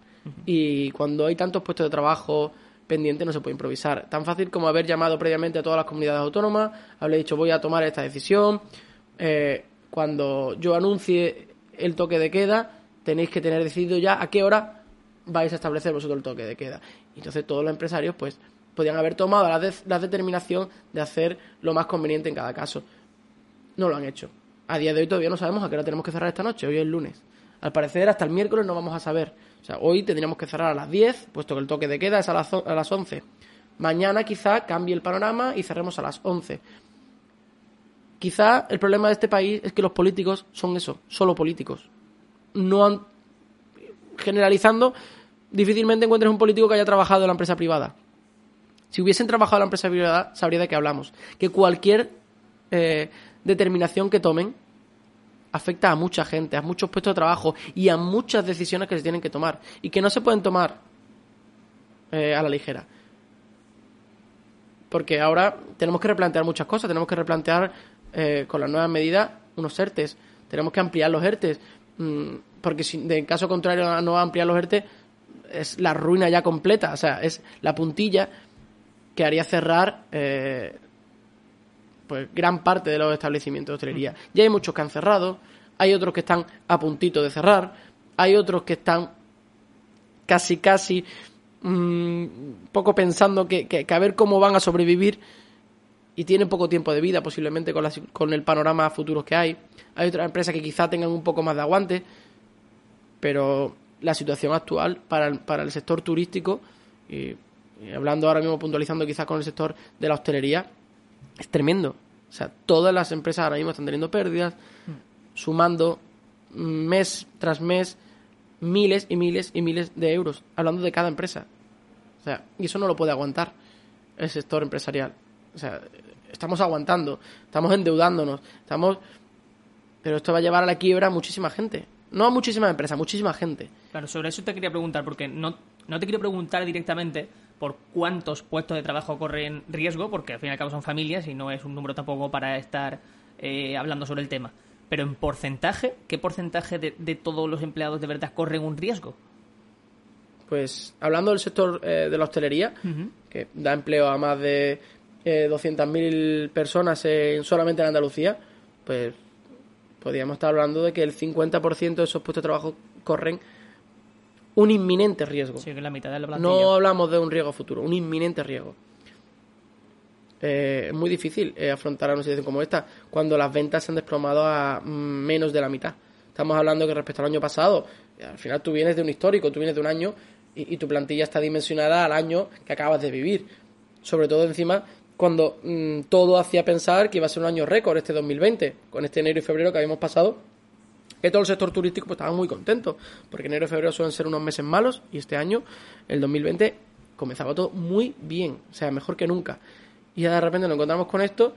Y cuando hay tantos puestos de trabajo pendientes no se puede improvisar. Tan fácil como haber llamado previamente a todas las comunidades autónomas, haberle dicho voy a tomar esta decisión. Eh, cuando yo anuncie el toque de queda, tenéis que tener decidido ya a qué hora vais a establecer vosotros el toque de queda. Y entonces todos los empresarios pues podían haber tomado la, de- la determinación de hacer lo más conveniente en cada caso. No lo han hecho. A día de hoy todavía no sabemos a qué hora tenemos que cerrar esta noche. Hoy es lunes. Al parecer, hasta el miércoles no vamos a saber. O sea, hoy tendríamos que cerrar a las 10, puesto que el toque de queda es a las, a las 11. Mañana quizá cambie el panorama y cerremos a las 11. Quizá el problema de este país es que los políticos son eso, solo políticos. No han. Generalizando, difícilmente encuentres un político que haya trabajado en la empresa privada. Si hubiesen trabajado en la empresa privada, sabría de qué hablamos. Que cualquier eh, determinación que tomen afecta a mucha gente, a muchos puestos de trabajo y a muchas decisiones que se tienen que tomar. Y que no se pueden tomar eh, a la ligera. Porque ahora tenemos que replantear muchas cosas. Tenemos que replantear eh, con las nuevas medidas unos ERTES. Tenemos que ampliar los ERTES. Mm, porque si, en caso contrario no ampliar los ERTES, es la ruina ya completa. O sea, es la puntilla que haría cerrar eh, pues gran parte de los establecimientos de hostelería. Ya hay muchos que han cerrado, hay otros que están a puntito de cerrar, hay otros que están casi casi mm, poco pensando que, que, a ver cómo van a sobrevivir y tienen poco tiempo de vida posiblemente con, con el panorama futuro que hay. Hay otras empresas que quizá tengan un poco más de aguante, pero la situación actual para el, para el sector turístico, y, hablando ahora mismo puntualizando quizás con el sector de la hostelería, es tremendo. O sea, todas las empresas ahora mismo están teniendo pérdidas, sumando mes tras mes miles y miles y miles de euros, hablando de cada empresa. O sea, y eso no lo puede aguantar el sector empresarial. O sea, estamos aguantando, estamos endeudándonos, estamos... Pero esto va a llevar a la quiebra a muchísima gente. No a muchísimas empresas, a muchísima gente. Claro, sobre eso te quería preguntar, porque no, no te quiero preguntar directamente por cuántos puestos de trabajo corren riesgo, porque al fin y al cabo son familias y no es un número tampoco para estar eh, hablando sobre el tema. Pero en porcentaje, ¿qué porcentaje de, todos los empleados de verdad corren un riesgo? Pues hablando del sector eh, de la hostelería, que da empleo a más de eh, 200.000 personas en, solamente en Andalucía, pues podríamos estar hablando de que el 50% de esos puestos de trabajo corren un inminente riesgo. Sí, que la mitad de la No hablamos de un riesgo futuro, un inminente riesgo. Eh, es muy difícil eh, afrontar una situación como esta cuando las ventas se han desplomado a menos de la mitad. Estamos hablando que respecto al año pasado, al final tú vienes de un histórico, tú vienes de un año y, tu plantilla está dimensionada al año que acabas de vivir. Sobre todo encima cuando mm, todo hacía pensar que iba a ser un año récord este 2020, con este enero y febrero que habíamos pasado que todo el sector turístico pues, estaba muy contento, porque enero y febrero suelen ser unos meses malos y este año, el 2020, comenzaba todo muy bien, o sea, mejor que nunca. Y ya de repente nos encontramos con esto,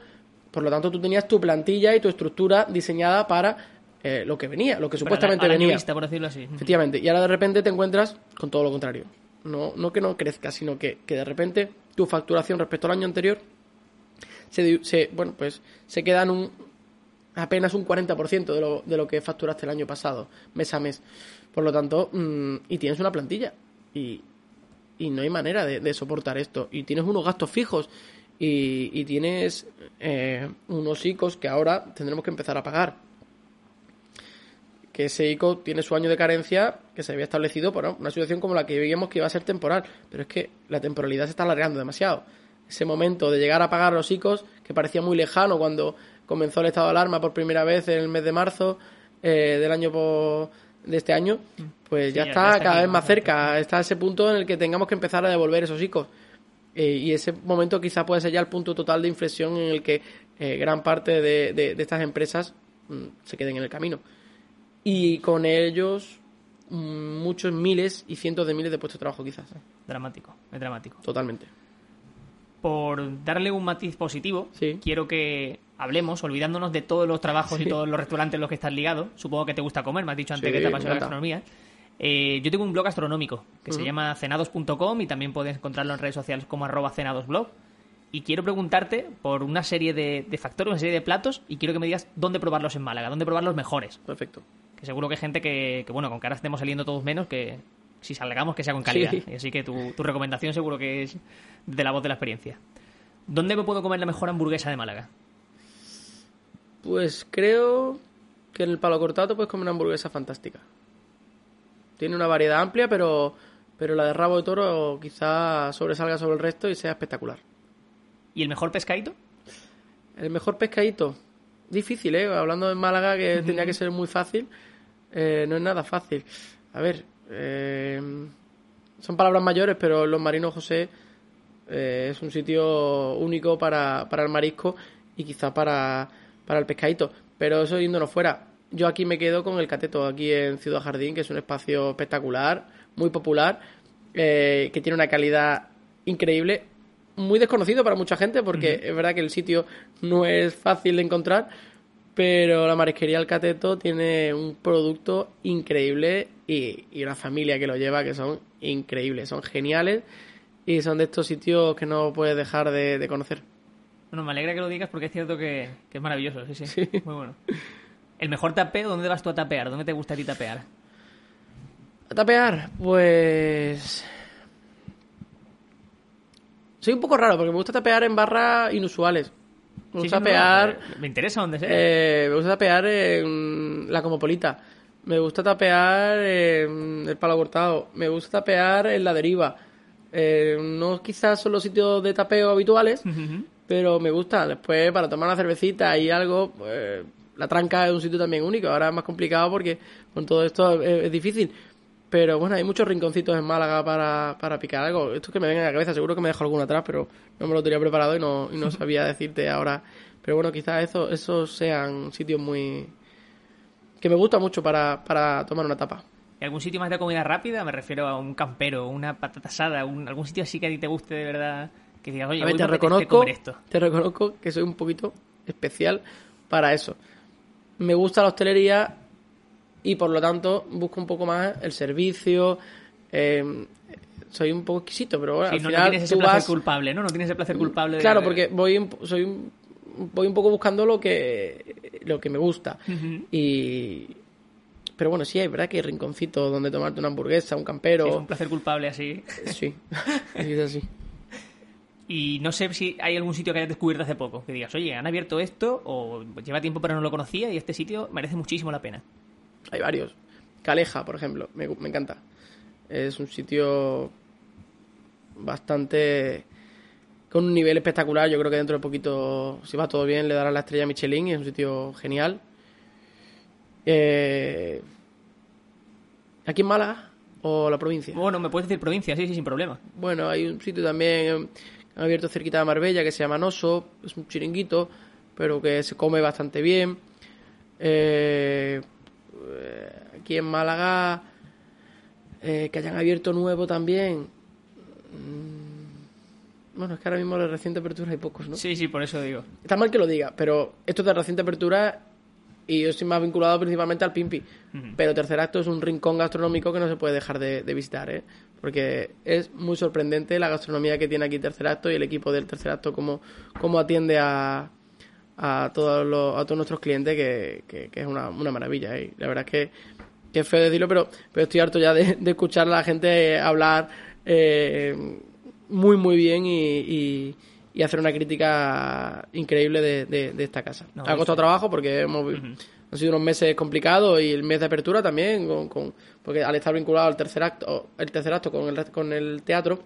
por lo tanto tú tenías tu plantilla y tu estructura diseñada para eh, lo que venía, lo que supuestamente venía. por decirlo así. Efectivamente, y ahora de repente te encuentras con todo lo contrario. No, no que no crezca, sino que, que de repente tu facturación respecto al año anterior se, se, bueno, pues se queda en un, apenas un 40% de lo, de lo que facturaste el año pasado, mes a mes. Por lo tanto, mm, y tienes una plantilla. Y, y no hay manera de, soportar esto. Y tienes unos gastos fijos. Y, y tienes eh, unos ICOs que ahora tendremos que empezar a pagar. Que ese ICO tiene su año de carencia que se había establecido por una situación como la que veíamos que iba a ser temporal. Pero es que la temporalidad se está alargando demasiado. Ese momento de llegar a pagar los ICOs, que parecía muy lejano cuando comenzó el estado de alarma por primera vez en el mes de marzo eh, del año de este año, pues ya está cada vez más cerca, está ese punto en el que tengamos que empezar a devolver esos ICOs. Eh, y ese momento quizá puede ser ya el punto total de inflexión en el que eh, gran parte de, estas empresas mm, se queden en el camino. Y con ellos mm, muchos miles y cientos de miles de puestos de trabajo quizás. Dramático, es dramático. Totalmente por darle un matiz positivo, quiero que hablemos, olvidándonos de todos los trabajos y todos los restaurantes en los que estás ligado. Supongo que te gusta comer, me has dicho antes que te apasiona la gastronomía. Eh, yo tengo un blog astronómico que se llama cenados.com y también puedes encontrarlo en redes sociales como arroba cenadosblog. Y quiero preguntarte por una serie de, factores, una serie de platos y quiero que me digas dónde probarlos en Málaga, dónde probar los mejores. Perfecto. Que seguro que hay gente que, que bueno, con que ahora estemos saliendo todos menos, que, si salgamos que sea con calidad. Así que tu, tu, recomendación seguro que es de la voz de la experiencia. ¿Dónde me puedo comer la mejor hamburguesa de Málaga? Pues creo que en el Palo Cortato puedes comer una hamburguesa fantástica. Tiene una variedad amplia, pero, pero la de rabo de toro quizá sobresalga sobre el resto y sea espectacular. ¿Y el mejor pescadito? El mejor pescadito. Difícil, ¿eh? Hablando de Málaga, que tendría que ser muy fácil. Eh, no es nada fácil. A ver, eh, son palabras mayores, pero Los Marinos José eh, es un sitio único para, para el marisco y quizá para, para el pescadito. Pero eso yéndonos fuera. Yo aquí me quedo con el Cateto, aquí en Ciudad Jardín, que es un espacio espectacular, muy popular, eh, que tiene una calidad increíble muy desconocido para mucha gente porque es verdad que el sitio no es fácil de encontrar, pero la marisquería El Cateto tiene un producto increíble y, y una familia que lo lleva que son increíbles, son geniales y son de estos sitios que no puedes dejar de, de conocer. Bueno, me alegra que lo digas porque es cierto que, que es maravilloso, sí, sí, Muy bueno. ¿El mejor tapeo? ¿Dónde vas tú a tapear? ¿Dónde te gusta a ti tapear? A tapear, pues... Soy un poco raro porque me gusta tapear en barras inusuales. Me Sí, gusta sí, no, tapear... no, me interesa dónde sea. eh, me gusta tapear en la Comopolita. Me gusta tapear en el Palo Cortado. Me gusta tapear en la Deriva. Eh, no quizás son los sitios de tapeo habituales, pero me gusta. Después, para tomar una cervecita y algo, pues, la tranca es un sitio también único. Ahora es más complicado porque con todo esto es, es difícil. Pero bueno, hay muchos rinconcitos en Málaga para, para picar algo. Esto es que me venga a la cabeza, seguro que me dejo alguno atrás, pero no me lo tenía preparado y no, y no sabía decirte ahora. Pero bueno, quizás eso, esos sean sitios muy... que me gusta mucho para, para tomar una tapa. ¿Y algún sitio más de comida rápida? Me refiero a un campero, una patata asada, un- algún sitio así que a ti te guste de verdad. Que digas, oye, A ver, te reconozco, comer esto. te reconozco que soy un poquito especial para eso. Me gusta la hostelería y por lo tanto busco un poco más el servicio. eh, soy un poco exquisito, pero bueno, Sí, al no, no final tienes ese placer vas... culpable, ¿no? No tienes ese placer culpable. de- Claro, porque voy un, soy un, voy un poco buscando lo que lo que me gusta. Y pero bueno, sí, hay verdad que hay rinconcitos donde tomarte una hamburguesa, un Sí, es campero. un placer culpable así. Sí, es así. Y no sé si hay algún sitio que hayas descubierto hace poco. Que digas, oye, han abierto esto o lleva tiempo pero no lo conocía y este sitio merece muchísimo la pena. Hay varios. Caleja, por ejemplo, me, me encanta. Es un sitio bastante con un nivel espectacular. Yo creo que dentro de poquito, si va todo bien, le darán la estrella Michelin. y Es un sitio genial. Eh, ¿Aquí en Málaga o la provincia? Bueno, me puedes decir provincia, sí, sí, sin problema. Bueno, hay un sitio también que han abierto cerquita de Marbella que se llama Noso, es un chiringuito, pero que se come bastante bien. Eh, eh, aquí en Málaga, eh, que hayan abierto nuevo también. Mm, Bueno, es que ahora mismo de reciente apertura hay pocos, ¿no? Sí, sí, por eso digo. Está mal que lo diga, pero esto es de reciente apertura y yo estoy más vinculado principalmente al Pimpi. Pero Tercer Acto es un rincón gastronómico que no se puede dejar de, de visitar, ¿eh? Porque es muy sorprendente la gastronomía que tiene aquí Tercer Acto y el equipo del Tercer Acto, cómo, cómo atiende a, a, todos los, a todos nuestros clientes, que, que- que es una, una maravilla. ¿eh? La verdad es que, que es feo decirlo, pero, pero estoy harto ya de, de escuchar a la gente hablar eh, muy, muy bien y, y- y hacer una crítica increíble de, de- de esta casa. No, ha costado trabajo porque hemos, han sido unos meses complicados y el mes de apertura también, con, con- porque al estar vinculado al tercer acto, el tercer acto con el, con el teatro,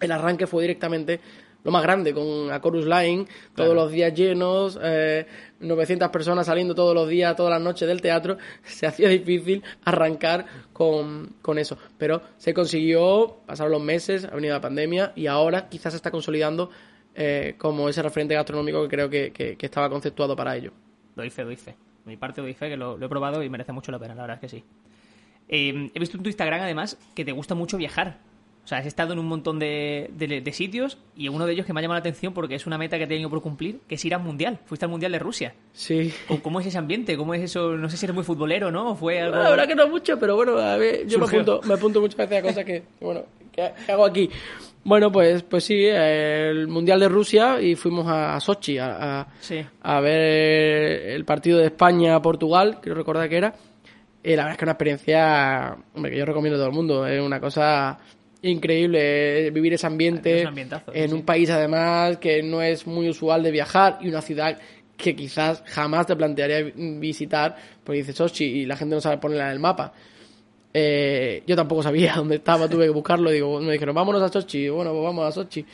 el arranque fue directamente lo más grande, con a Chorus Line, todos los días llenos, eh, 900 personas saliendo todos los días, todas las noches del teatro, se hacía difícil arrancar con, con eso. Pero se consiguió, pasaron los meses, ha venido la pandemia y ahora quizás se está consolidando eh, como ese referente gastronómico que creo que, que- que estaba conceptuado para ello. Doy fe, doy fe. De mi parte doy fe que lo, lo he probado y merece mucho la pena, la verdad es que sí. Eh, he visto en tu Instagram, además, que te gusta mucho viajar. O sea, has estado en un montón de, de- de sitios y uno de ellos que me ha llamado la atención porque es una meta que he tenido por cumplir, que es ir al Mundial. Fuiste al Mundial de Rusia. Sí. ¿Cómo, cómo es ese ambiente? ¿Cómo es eso? No sé si eres muy futbolero, ¿no? ¿O fue algo...? La verdad que no mucho, pero bueno, a ver, yo me apunto, me apunto muchas veces a cosas que, bueno, que, que hago aquí. Bueno, pues, pues sí, el Mundial de Rusia y fuimos a, Sochi a, a- Sí. a ver el partido de España-Portugal, quiero recordar que era. Y la verdad es que una experiencia, hombre, que yo recomiendo a todo el mundo, es una cosa increíble eh, vivir ese ambiente un en sí. un país además que no es muy usual de viajar y una ciudad que quizás jamás te plantearía visitar porque dices Sochi y la gente no sabe ponerla en el mapa. Eh, yo tampoco sabía dónde estaba, tuve que buscarlo. Digo, me dijeron, vámonos a Sochi. Bueno, pues vamos a Sochi.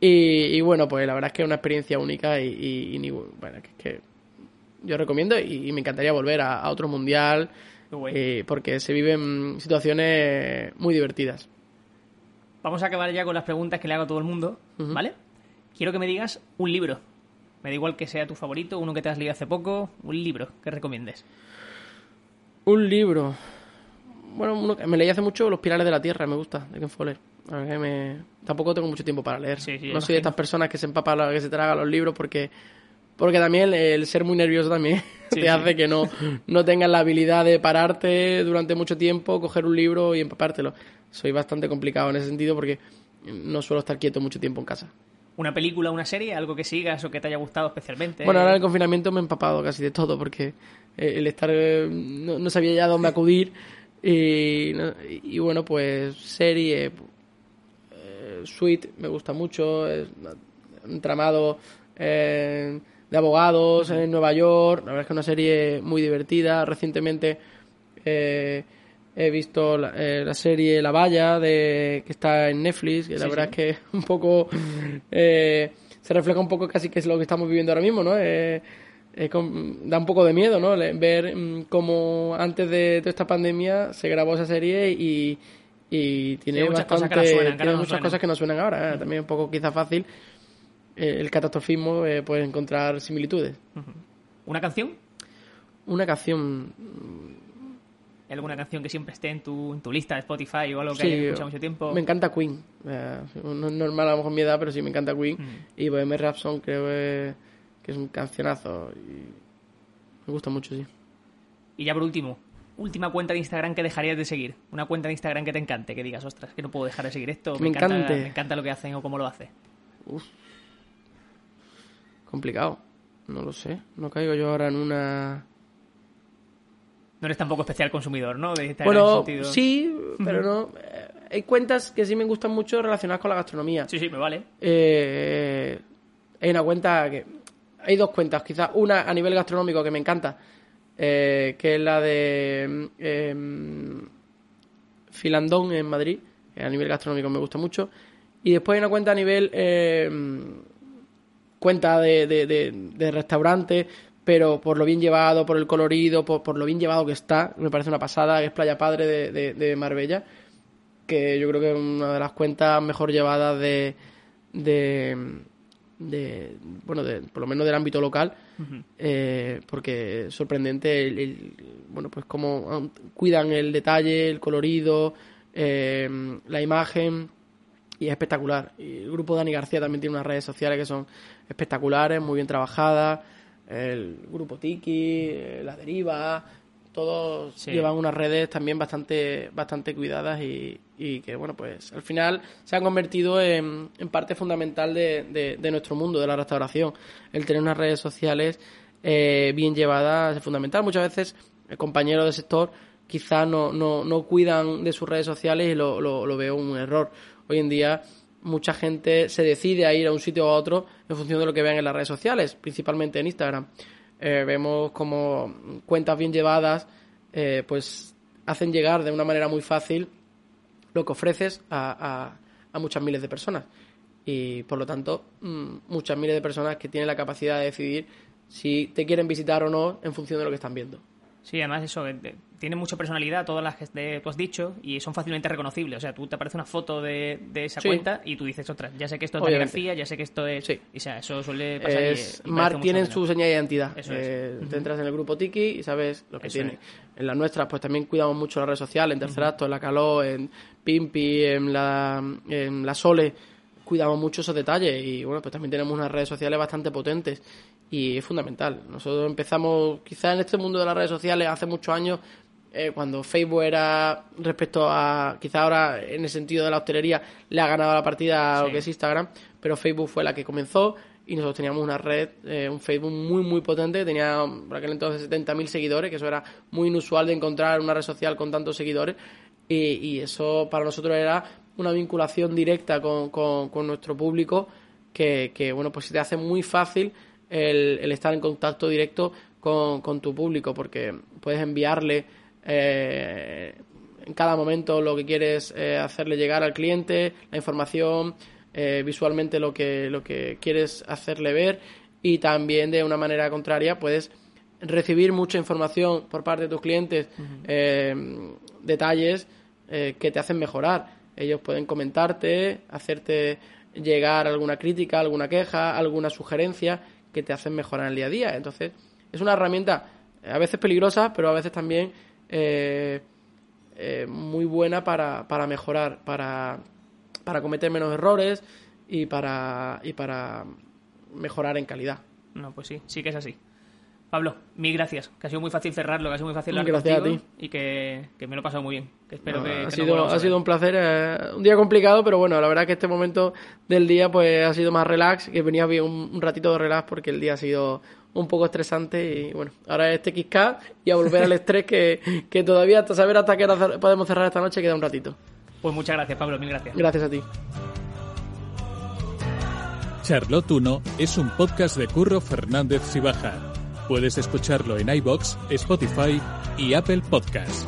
Y, y bueno, pues la verdad es que es una experiencia única y, y- bueno, que, que yo recomiendo y, me encantaría volver a, a otro mundial eh, porque se viven situaciones muy divertidas. Vamos a acabar ya con las preguntas que le hago a todo el mundo, ¿vale? Quiero que me digas un libro. Me da igual que sea tu favorito, uno que te has leído hace poco, un libro que recomiendes. Un libro. Bueno, uno que me leí hace mucho Los Pilares de la Tierra, me gusta, de Ken Follett. Me... Tampoco tengo mucho tiempo para leer. Sí, sí, no soy de estas personas que se empapan, que se tragan los libros porque... Porque también el, ser muy nervioso también Sí, te sí. hace que no, no tengas la habilidad de pararte durante mucho tiempo, coger un libro y empapártelo. Soy bastante complicado en ese sentido porque no suelo estar quieto mucho tiempo en casa. ¿Una película, una serie, algo que sigas o que te haya gustado especialmente? Bueno, ahora en el confinamiento me he empapado casi de todo porque eh, el estar eh, no, no sabía ya dónde acudir y, y bueno, pues serie, eh, Sweet me gusta mucho, es un tramado eh, de abogados en Nueva York, la verdad es que es una serie muy divertida, recientemente eh, he visto la, eh, la serie La Valla de, que está en Netflix, que la Sí, verdad sí. es que un poco eh, se refleja un poco casi que es lo que estamos viviendo ahora mismo, ¿no? Eh, es com- da un poco de miedo, ¿no? Ver mm, cómo antes de toda esta pandemia se grabó esa serie y, y tiene Sí, muchas cosas que no suenan, que tiene no muchas suenan. cosas que no suenan ahora. También un poco quizá fácil eh, el catastrofismo eh, puede encontrar similitudes. ¿Una canción? Una canción ¿Hay ¿Alguna canción que siempre esté en tu, en tu lista de Spotify o algo que Sí, hayas escuchado mucho tiempo? Me encanta Queen. Eh, no es normal a lo mejor mi edad, pero sí me encanta Queen. Mm. Y Bohemian Rhapsody creo que, que es un cancionazo. Y me gusta mucho, sí. Y ya por último, última cuenta de Instagram que dejarías de seguir. Una cuenta de Instagram que te encante, que digas, ostras, que no puedo dejar de seguir esto. Que me encanta, me encanta lo que hacen o cómo lo hace. Complicado. No lo sé. No caigo yo ahora en una... No eres tampoco especial consumidor, ¿no? De Bueno, sí, pero no. Eh, Hay cuentas que sí me gustan mucho relacionadas con la gastronomía. Sí, sí, me vale. Eh, hay una cuenta que. Hay dos cuentas, quizás una a nivel gastronómico que me encanta, eh, que es la de eh, Filandón en Madrid, que a nivel gastronómico me gusta mucho. Y después hay una cuenta a nivel cuenta de, de, de, pero por lo bien llevado, por el colorido, por, por lo bien llevado que está, me parece una pasada, que es Playa Padre de, de, de Marbella que yo creo que es una de las cuentas mejor llevadas de, de, de- bueno, de, por lo menos del ámbito local, eh, porque es sorprendente el, el- bueno, pues cómo cuidan el detalle, el colorido, eh, la imagen, y es espectacular. Y el grupo Dani García también tiene unas redes sociales que son espectaculares, muy bien trabajadas, el grupo Tiki, eh, La Deriva, todos Sí. llevan unas redes también bastante, bastante cuidadas y, y que, bueno, pues al final se han convertido en, en parte fundamental de, de- de nuestro mundo, de la restauración. El tener unas redes sociales eh, bien llevadas es fundamental. Muchas veces eh, compañeros del sector quizás no, no, no cuidan de sus redes sociales y lo, lo, lo veo un error. Hoy en día mucha gente se decide a ir a un sitio o a otro en función de lo que vean en las redes sociales, principalmente en Instagram. Eh, vemos como cuentas bien llevadas eh, pues hacen llegar de una manera muy fácil lo que ofreces a, a- a muchas miles de personas. Y por lo tanto, mm, muchas miles de personas que tienen la capacidad de decidir si te quieren visitar o no en función de lo que están viendo. Sí, además eso, eh, tienen mucha personalidad todas las que tú has dicho y son fácilmente reconocibles. O sea, tú te aparece una foto de, de esa Sí. cuenta y tú dices, ostras, ya sé que esto es Dani. García, ya sé que esto es... Sí. Y, o sea, eso suele pasar y, Es, y Mar la su señal de identidad. Eso es. Eh, Ujú. Te entras en el grupo Tiki y sabes lo que Eso tiene. es. En las nuestras, pues también cuidamos mucho las redes sociales, en Tercer Acto, en la Caló, en Pimpi, en la, en la Sole. Cuidamos mucho esos detalles y bueno, pues también tenemos unas redes sociales bastante potentes y es fundamental. Nosotros empezamos, quizás en este mundo de las redes sociales, hace muchos años, eh, cuando Facebook era respecto a, quizá ahora en el sentido de la hostelería, le ha ganado la partida a lo que es Instagram, pero Facebook fue la que comenzó y nosotros teníamos una red, eh, un Facebook muy, muy potente, que tenía por aquel entonces 70.000 seguidores, que eso era muy inusual de encontrar una red social con tantos seguidores y, y eso para nosotros era una vinculación directa con, con- con nuestro público que, que, bueno, pues se te hace muy fácil el, el estar en contacto directo con, con tu público porque puedes enviarle eh, en cada momento lo que quieres eh, hacerle llegar al cliente, la información, eh, visualmente lo que, lo que quieres hacerle ver y también de una manera contraria puedes recibir mucha información por parte de tus clientes, eh, detalles eh, que te hacen mejorar. Ellos pueden comentarte, hacerte llegar alguna crítica, alguna queja, alguna sugerencia que te hacen mejorar el día a día. Entonces, es una herramienta eh, a veces peligrosa, pero a veces también eh, eh, muy buena para, para mejorar, para para cometer menos errores y para, y para mejorar en calidad. No, pues sí, sí que es así. Pablo, mil gracias, que ha sido muy fácil cerrarlo, que ha sido muy fácil hablar Gracias a contigo ti. y que, que me lo he pasado muy bien. Que espero No, que, ha, sido, ha sido un placer. eh, un día complicado, pero bueno, la verdad que este momento del día pues ha sido más relax, que venía bien un, un ratito de relax porque el día ha sido un poco estresante y bueno, ahora es TXK y a volver al estrés que, que todavía hasta saber hasta qué hora podemos cerrar esta noche queda un ratito. Pues muchas gracias, Pablo, mil gracias. Gracias a ti. Charlotte 1 es un podcast de Curro Fernández Sibaja. Puedes escucharlo en iBox, Spotify y Apple Podcasts.